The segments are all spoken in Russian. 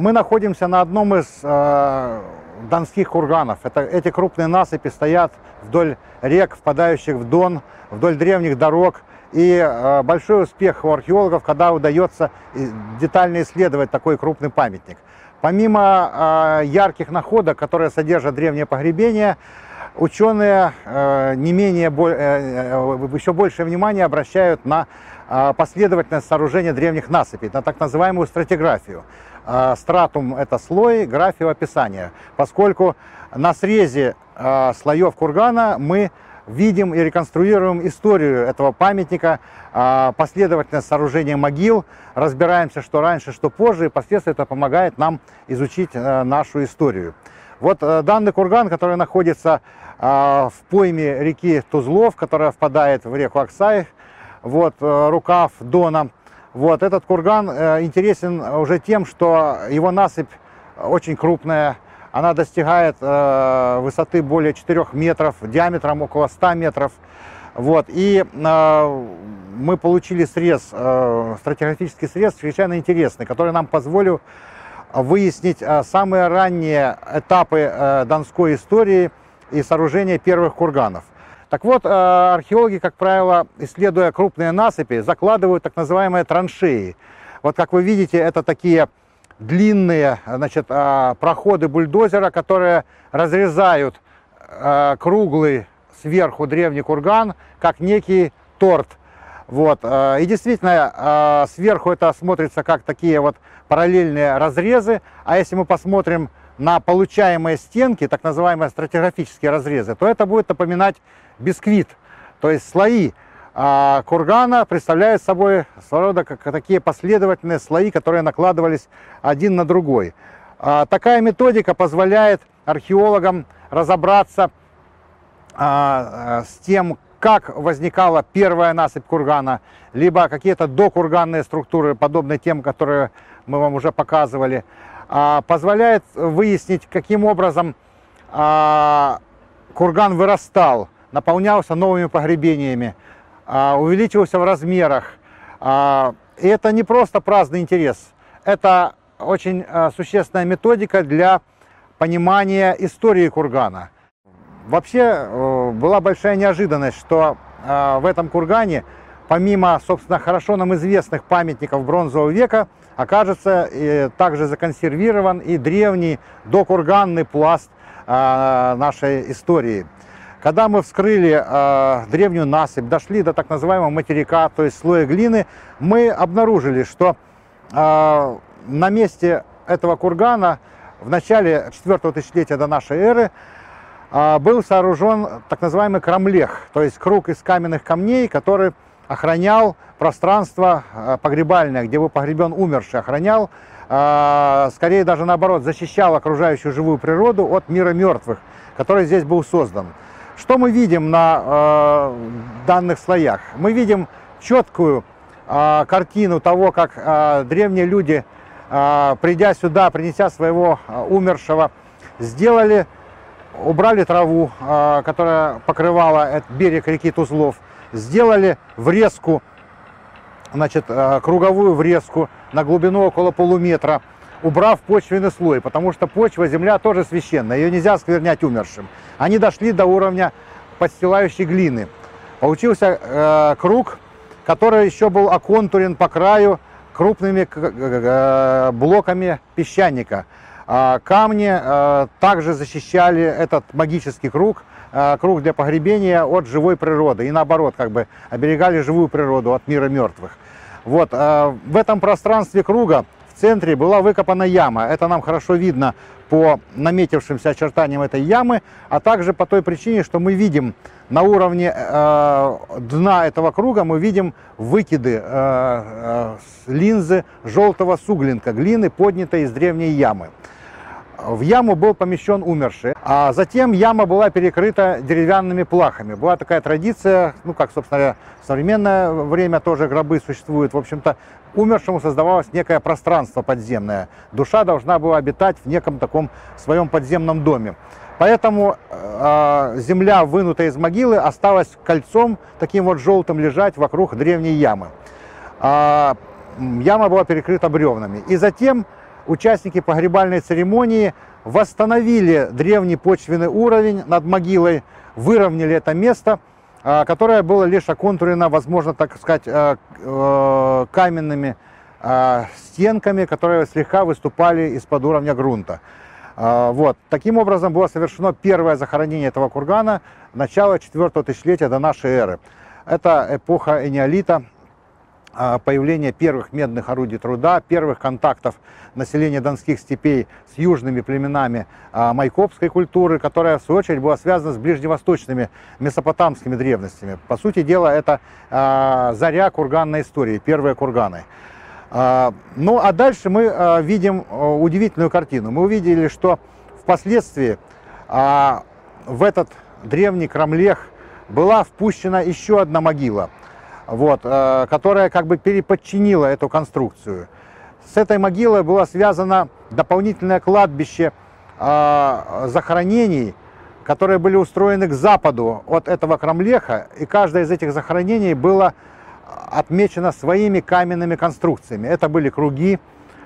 Мы находимся на одном из э, донских курганов. Это, эти крупные насыпи стоят вдоль рек, впадающих в Дон, вдоль древних дорог. И э, большой успех у археологов, когда удается детально исследовать такой крупный памятник. Помимо э, ярких находок, которые содержат древнее погребение, ученые э, не менее, э, э, еще большее внимание обращают на последовательность сооружения древних насыпей, на так называемую стратиграфию. Стратум – это слой, графию – описание, поскольку на срезе слоев кургана мы видим и реконструируем историю этого памятника, последовательность сооружения могил, разбираемся, что раньше, что позже, и впоследствии это помогает нам изучить нашу историю. Вот данный курган, который находится а, в пойме реки Тузлов, которая впадает в реку Аксай, вот, э, рукав Дона. Вот, этот курган э, интересен уже тем, что его насыпь очень крупная, она достигает э, высоты более 4 метров, диаметром около 100 метров. Вот, и мы получили срез, стратиграфический срез чрезвычайно интересный, который нам позволил выяснить самые ранние этапы донской истории – и сооружения первых курганов. Так вот, э, археологи, как правило, исследуя крупные насыпи, закладывают так называемые траншеи. Вот как вы видите, это такие длинные значит, э, проходы бульдозера, которые разрезают э, круглый сверху древний курган, как некий торт. Вот. И действительно, сверху это смотрится как такие вот параллельные разрезы. А если мы посмотрим на получаемые стенки, так называемые стратиграфические разрезы, то это будет напоминать бисквит. То есть слои а, кургана представляют собой своего рода как такие последовательные слои, которые накладывались один на другой. А, такая методика позволяет археологам разобраться а, с тем, как возникала первая насыпь кургана, либо какие-то докурганные структуры, подобные тем, которые мы вам уже показывали, позволяет выяснить, каким образом а, курган вырастал, наполнялся новыми погребениями, а, увеличивался в размерах. И это не просто праздный интерес, это очень существенная методика для понимания истории кургана. Вообще э, была большая неожиданность, что в этом кургане, помимо, собственно, хорошо нам известных памятников бронзового века, окажется и также законсервирован и древний докурганный пласт а, нашей истории. Когда мы вскрыли э, древнюю насыпь, дошли до так называемого материка, то есть слоя глины, мы обнаружили, что э, на месте этого кургана в начале 4 тысячелетия до нашей эры э, был сооружен так называемый крамлех, то есть круг из каменных камней, который охранял пространство э, погребальное, где был погребен умерший, охранял, э, скорее даже наоборот, защищал окружающую живую природу от мира мертвых, который здесь был создан. Что мы видим на э, данных слоях? Мы видим четкую картину того, как древние люди, придя сюда, принеся своего умершего, сделали, убрали траву, которая покрывала этот берег реки Тузлов, сделали врезку, значит, э, круговую врезку на глубину около полуметра, убрав почвенный слой, потому что почва, земля тоже священная, ее нельзя сквернять умершим. Они дошли до уровня подстилающей глины. Получился э, круг, который еще был оконтурен по краю крупными э, блоками песчаника. А камни э, также защищали этот магический круг круг для погребения от живой природы. И наоборот, как бы оберегали живую природу от мира мертвых. Вот, э, в этом пространстве круга в центре была выкопана яма. Это нам хорошо видно по наметившимся очертаниям этой ямы, а также по той причине, что мы видим на уровне э, дна этого круга, мы видим выкиды э, э, линзы желтого суглинка, глины, поднятой из древней ямы в яму был помещен умерший, а затем яма была перекрыта деревянными плахами. Была такая традиция, ну как, собственно, в современное время тоже гробы существуют. В общем-то, умершему создавалось некое пространство подземное. Душа должна была обитать в неком таком своем подземном доме. Поэтому э, земля, вынутая из могилы, осталась кольцом таким вот желтым лежать вокруг древней ямы. А, яма была перекрыта бревнами. И затем участники погребальной церемонии восстановили древний почвенный уровень над могилой, выровняли это место, а, которое было лишь оконтурено, возможно, так сказать, э, э, каменными а, стенками, которые слегка выступали из-под уровня грунта. А, вот. Таким образом было совершено первое захоронение этого кургана начала 4 тысячелетия до нашей эры. Это эпоха энеолита, а, появление первых медных орудий труда, первых контактов населения донских степей с южными племенами а, майкопской культуры, которая, в свою очередь, была связана с ближневосточными месопотамскими древностями. По сути дела, это а, заря курганной истории, первые курганы. Ну а дальше мы видим удивительную картину. Мы увидели, что впоследствии в этот древний крамлех была впущена еще одна могила – вот, э, которая как бы переподчинила эту конструкцию. С этой могилой было связано дополнительное кладбище э, захоронений, которые были устроены к западу от этого крамлеха, и каждое из этих захоронений было отмечено своими каменными конструкциями. Это были круги,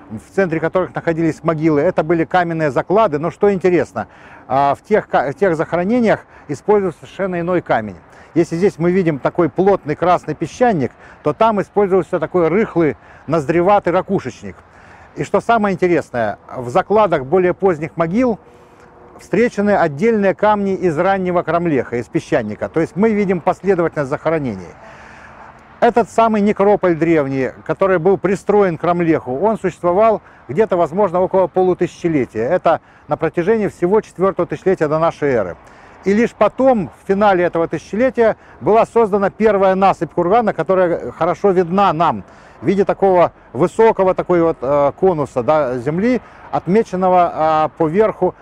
в центре которых находились могилы. Это были каменные заклады, но что интересно, э, в тех, в тех захоронениях используется совершенно иной камень. Если здесь мы видим такой плотный красный песчаник, то там использовался такой рыхлый ноздреватый ракушечник. И что самое интересное, в закладах более поздних могил встречены отдельные камни из раннего крамлеха, из песчаника. То есть мы видим последовательность захоронений. Этот самый некрополь древний, который был пристроен к Крамлеху, он существовал где-то, возможно, около полутысячелетия. Это на протяжении всего четвертого тысячелетия до нашей эры. И лишь потом, в финале этого тысячелетия, была создана первая насыпь кургана, которая хорошо видна нам в виде такого высокого такой вот э, конуса да, земли, отмеченного э, по верху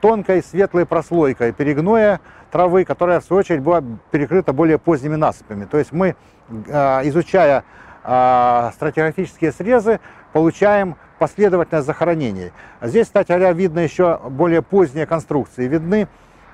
тонкой светлой прослойкой перегноя травы, которая в свою очередь была перекрыта более поздними насыпями. То есть мы, э, изучая э, стратиграфические срезы, получаем последовательное захоронение. Здесь, кстати говоря, видно еще более поздние конструкции. Видны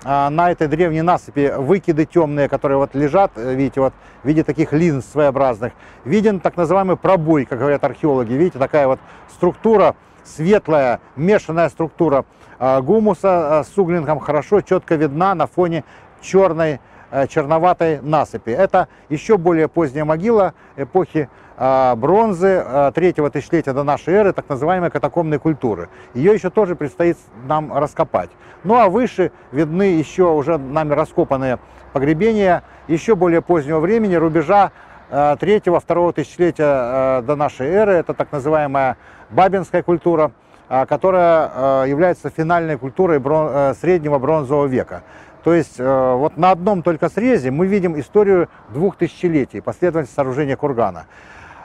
а, на этой древней насыпи выкиды темные, которые вот лежат, э, видите, вот в виде таких линз своеобразных. Виден так называемый пробой, как говорят археологи. Видите, такая вот структура, светлая, мешанная структура а, гумуса а, с углинком хорошо, четко видна на фоне черной, э, черноватой насыпи. Это еще более поздняя могила эпохи а, бронзы а, третьего тысячелетия до нашей эры, так называемой катакомной культуры. Ее еще тоже предстоит нам раскопать. Ну а выше видны еще уже нами раскопанные погребения еще более позднего времени, рубежа а, третьего, второго тысячелетия до нашей эры. Это так называемая бабинская культура, которая является финальной культурой э, среднего бронзового века. То есть э, вот на одном только срезе мы видим историю двух тысячелетий, последовательность сооружения кургана.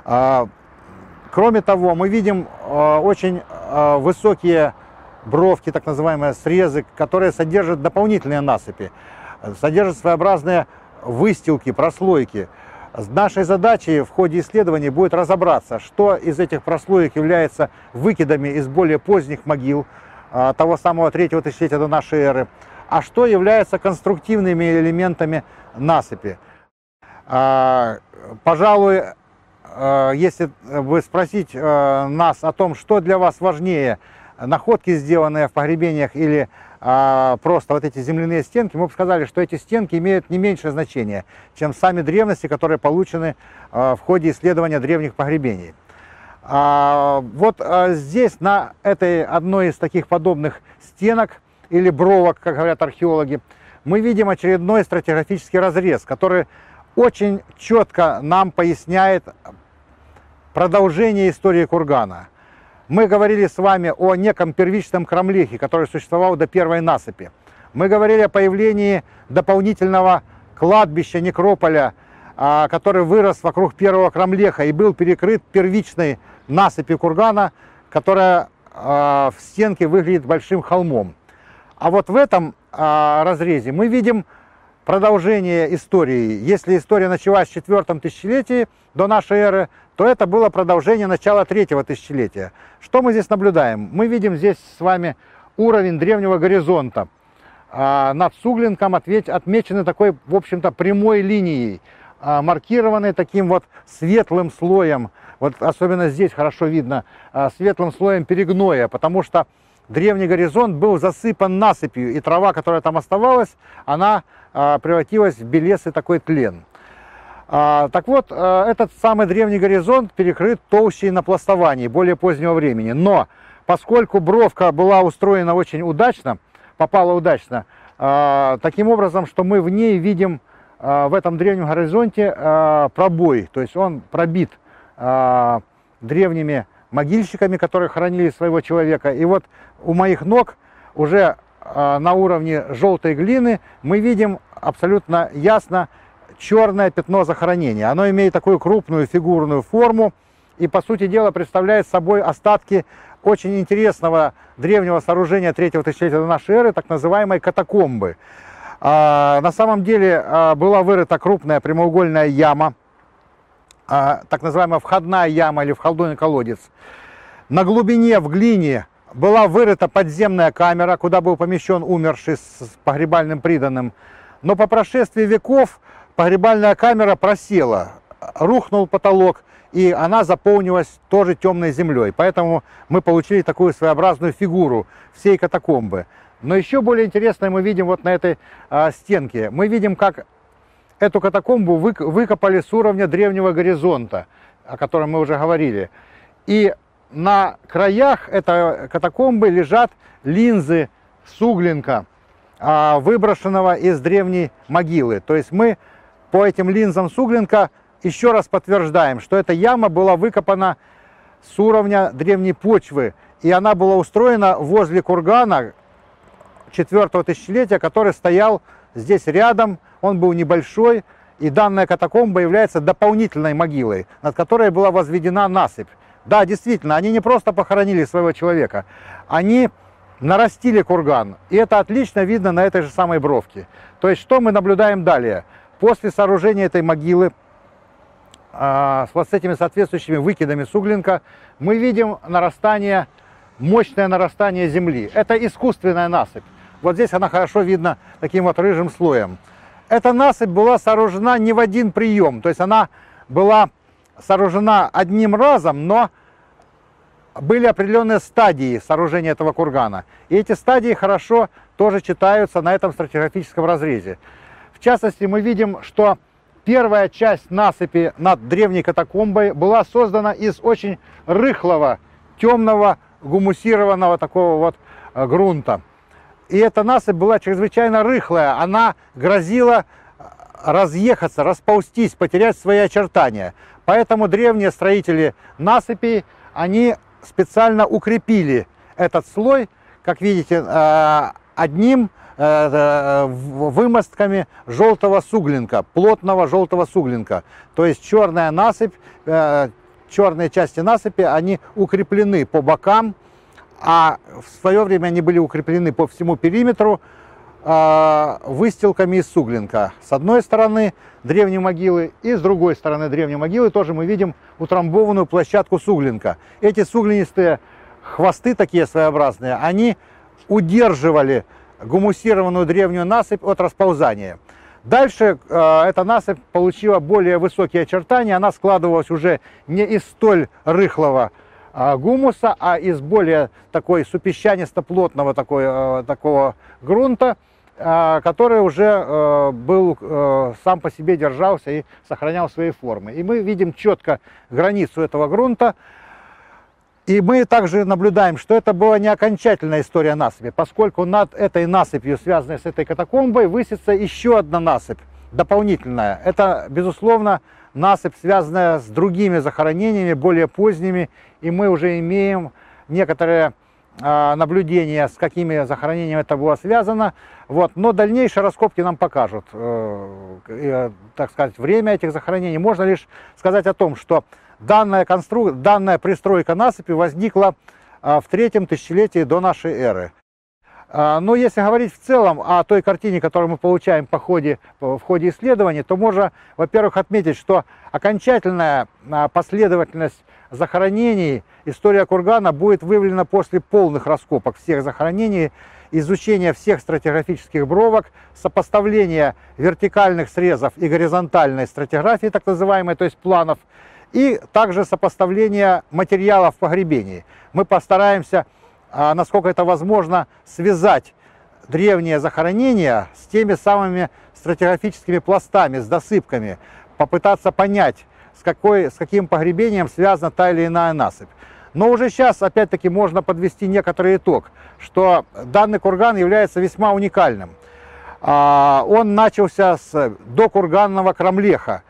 А, кроме того, мы видим а, очень а, высокие бровки, так называемые срезы, которые содержат дополнительные насыпи, содержат своеобразные выстилки, прослойки. Нашей задачей в ходе исследований будет разобраться, что из этих прослоек является выкидами из более поздних могил, того самого третьего тысячелетия до нашей эры, а что является конструктивными элементами насыпи. Пожалуй, Э, если вы спросить нас о том, что для вас важнее, находки, сделанные в погребениях или э, просто вот эти земляные стенки, мы бы сказали, что эти стенки имеют не меньшее значение, чем сами древности, которые получены в ходе исследования древних погребений. А, вот здесь, на этой одной из таких подобных стенок или бровок, как говорят археологи, мы видим очередной стратиграфический разрез, который очень четко нам поясняет продолжение истории кургана. Мы говорили с вами о неком первичном крамлехе, который существовал до первой насыпи. Мы говорили о появлении дополнительного кладбища, некрополя, а, который вырос вокруг первого крамлеха и был перекрыт первичной насыпи кургана, которая а, в стенке выглядит большим холмом. А вот в этом а, разрезе мы видим продолжение истории. Если история началась в четвертом тысячелетии до нашей эры, то это было продолжение начала третьего тысячелетия. Что мы здесь наблюдаем? Мы видим здесь с вами уровень древнего горизонта. А над Суглинком отмечены такой, в общем-то, прямой линией. а, маркированы таким вот светлым слоем. Вот особенно здесь хорошо видно а, светлым слоем перегноя, потому что древний горизонт был засыпан насыпью, и трава, которая там оставалась, она а, превратилась в белесый такой тлен. Так вот, этот самый древний горизонт перекрыт толщей на пластовании более позднего времени. Но поскольку бровка была устроена очень удачно, попала удачно, таким образом, что мы в ней видим в этом древнем горизонте пробой, то есть он пробит древними могильщиками, которые хоронили своего человека. И вот у моих ног уже на уровне желтой глины мы видим абсолютно ясно черное пятно захоронения. Оно имеет такую крупную фигурную форму и, по сути дела, представляет собой остатки очень интересного древнего сооружения третьего тысячелетия нашей эры, так называемой катакомбы. А, на самом деле а, была вырыта крупная прямоугольная яма, а, так называемая входная яма или входной колодец. На глубине в глине была вырыта подземная камера, куда был помещен умерший с погребальным приданным. Но по прошествии веков погребальная камера просела, рухнул потолок, и она заполнилась тоже темной землей. Поэтому мы получили такую своеобразную фигуру всей катакомбы. Но еще более интересное мы видим вот на этой а, стенке. Мы видим, как эту катакомбу вы, выкопали с уровня древнего горизонта, о котором мы уже говорили. И на краях этой катакомбы лежат линзы суглинка, а, выброшенного из древней могилы. То есть мы по этим линзам суглинка еще раз подтверждаем, что эта яма была выкопана с уровня древней почвы, и она была устроена возле кургана, четвертого тысячелетия, который стоял здесь рядом, он был небольшой, и данная катакомба является дополнительной могилой, над которой была возведена насыпь. Да, действительно, они не просто похоронили своего человека, они нарастили курган, и это отлично видно на этой же самой бровке. То есть, что мы наблюдаем далее? После сооружения этой могилы, а, с вот с этими соответствующими выкидами суглинка, мы видим нарастание, мощное нарастание земли. Это искусственная насыпь. Вот здесь она хорошо видна таким вот рыжим слоем. Эта насыпь была сооружена не в один прием, то есть она была сооружена одним разом, но были определенные стадии сооружения этого кургана. И эти стадии хорошо тоже читаются на этом стратиграфическом разрезе. В частности, мы видим, что первая часть насыпи над древней катакомбой была создана из очень рыхлого, темного, гумусированного такого вот э, грунта. И эта насыпь была чрезвычайно рыхлая, она грозила э, разъехаться, расползтись, потерять свои очертания. Поэтому древние строители насыпи, они специально укрепили этот слой, как видите, э, одним э, вымостками желтого суглинка, плотного желтого суглинка. То есть черная насыпь, черные части насыпи, они укреплены по бокам, а в свое время они были укреплены по всему периметру э, выстилками из суглинка. С одной стороны древней могилы и с другой стороны древней могилы тоже мы видим утрамбованную площадку суглинка. Эти суглинистые хвосты такие своеобразные, они удерживали гумусированную древнюю насыпь от расползания. Дальше э, эта насыпь получила более высокие очертания, она складывалась уже не из столь рыхлого гумуса, а из более такой супесчанисто-плотного такой, э, такого грунта, а, который уже э, был, э, сам по себе держался и сохранял свои формы. И мы видим четко границу этого грунта, и мы также наблюдаем, что это была не окончательная история насыпи, поскольку над этой насыпью, связанной с этой катакомбой, высится еще одна насыпь, дополнительная. Это, безусловно, насыпь, связанная с другими захоронениями, более поздними, и мы уже имеем некоторые э, наблюдения, с какими захоронениями это было связано. Вот. Но дальнейшие раскопки нам покажут, э, э, так сказать, время этих захоронений. Можно лишь сказать о том, что данная, констру... данная пристройка насыпи возникла э, в третьем тысячелетии до нашей эры. А, но если говорить в целом о той картине, которую мы получаем по ходе, в ходе исследования, то можно, во-первых, отметить, что окончательная а, последовательность захоронений, история кургана будет выявлена после полных раскопок всех захоронений. изучение всех стратиграфических бровок, сопоставление вертикальных срезов и горизонтальной стратиграфии, так называемой, то есть планов, и также сопоставление материалов погребений. Мы постараемся, насколько это возможно, связать древние захоронения с теми самыми стратиграфическими пластами, с досыпками, попытаться понять, с, какой, с каким погребением связана та или иная насыпь. Но уже сейчас, опять-таки, можно подвести некоторый итог, что данный курган является весьма уникальным. А, он начался с докурганного крамлеха,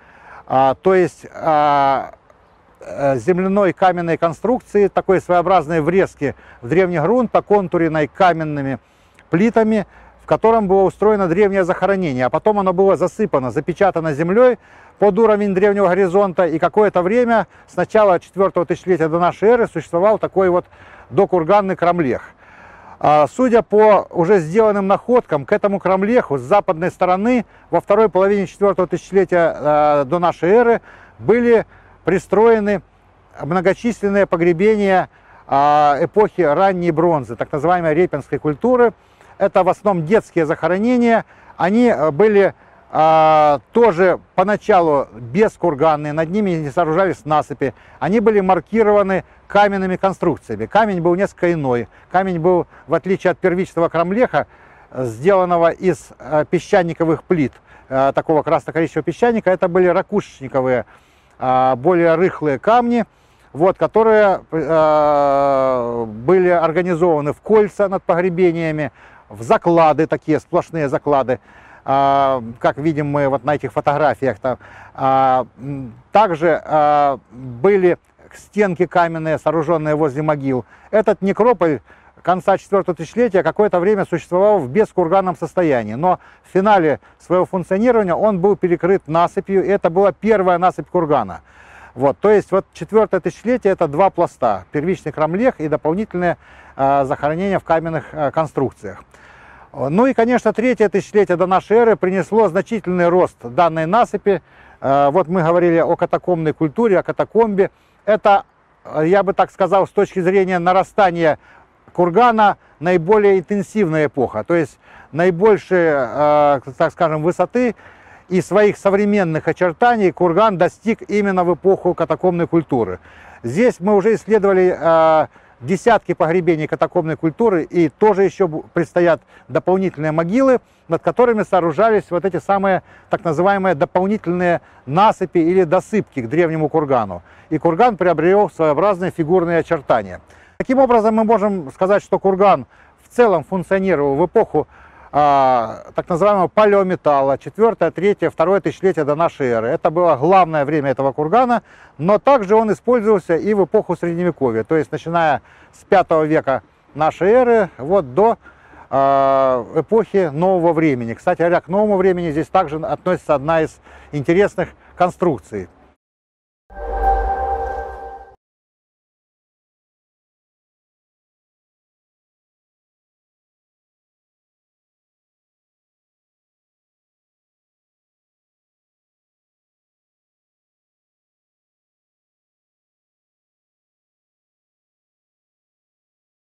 а, то есть а, земляной каменной конструкции, такой своеобразной врезки в древний грунт, оконтуренной каменными плитами, в котором было устроено древнее захоронение, а потом оно было засыпано, запечатано землей под уровень древнего горизонта, и какое-то время, с начала 4 тысячелетия до нашей эры, существовал такой вот докурганный крамлех. А, судя по уже сделанным находкам, к этому крамлеху с западной стороны во второй половине 4 тысячелетия а, до нашей эры были пристроены многочисленные погребения а, эпохи ранней бронзы, так называемой репинской культуры. Это в основном детские захоронения. Они были а, тоже поначалу бескурганные, над ними не сооружались насыпи. Они были маркированы каменными конструкциями. Камень был несколько иной. Камень был, в отличие от первичного крамлеха, сделанного из а, песчаниковых плит, а, такого красно-коричневого песчаника, это были ракушечниковые, более рыхлые камни, вот, которые э, были организованы в кольца над погребениями, в заклады, такие сплошные заклады. А, как видим мы вот на этих фотографиях. А, также а, были стенки каменные, сооруженные возле могил. Этот некрополь конца 4 тысячелетия какое-то время существовал в бескурганном состоянии, но в финале своего функционирования он был перекрыт насыпью, и это была первая насыпь кургана. Вот, то есть вот четвертое тысячелетие это два пласта, первичный крамлех и дополнительное э, захоронение в каменных э, конструкциях. Ну и, конечно, третье тысячелетие до нашей эры принесло значительный рост данной насыпи. Э, вот мы говорили о катакомной культуре, о катакомбе. Это, я бы так сказал, с точки зрения нарастания кургана, наиболее интенсивная эпоха. То есть наибольшие, э, так скажем, высоты и своих современных очертаний курган достиг именно в эпоху катакомной культуры. Здесь мы уже исследовали десятки погребений катакомной культуры, и тоже еще предстоят дополнительные могилы, над которыми сооружались вот эти самые так называемые дополнительные насыпи или досыпки к древнему кургану. И курган приобрел своеобразные фигурные очертания. Таким образом, мы можем сказать, что курган в целом функционировал в эпоху а, так называемого палеометалла, 4, 3, 2 тысячелетия до нашей эры. Это было главное время этого кургана, но также он использовался и в эпоху Средневековья, то есть начиная с 5 века нашей эры вот до э, эпохи нового времени. Кстати говоря, к новому времени здесь также относится одна из интересных конструкций.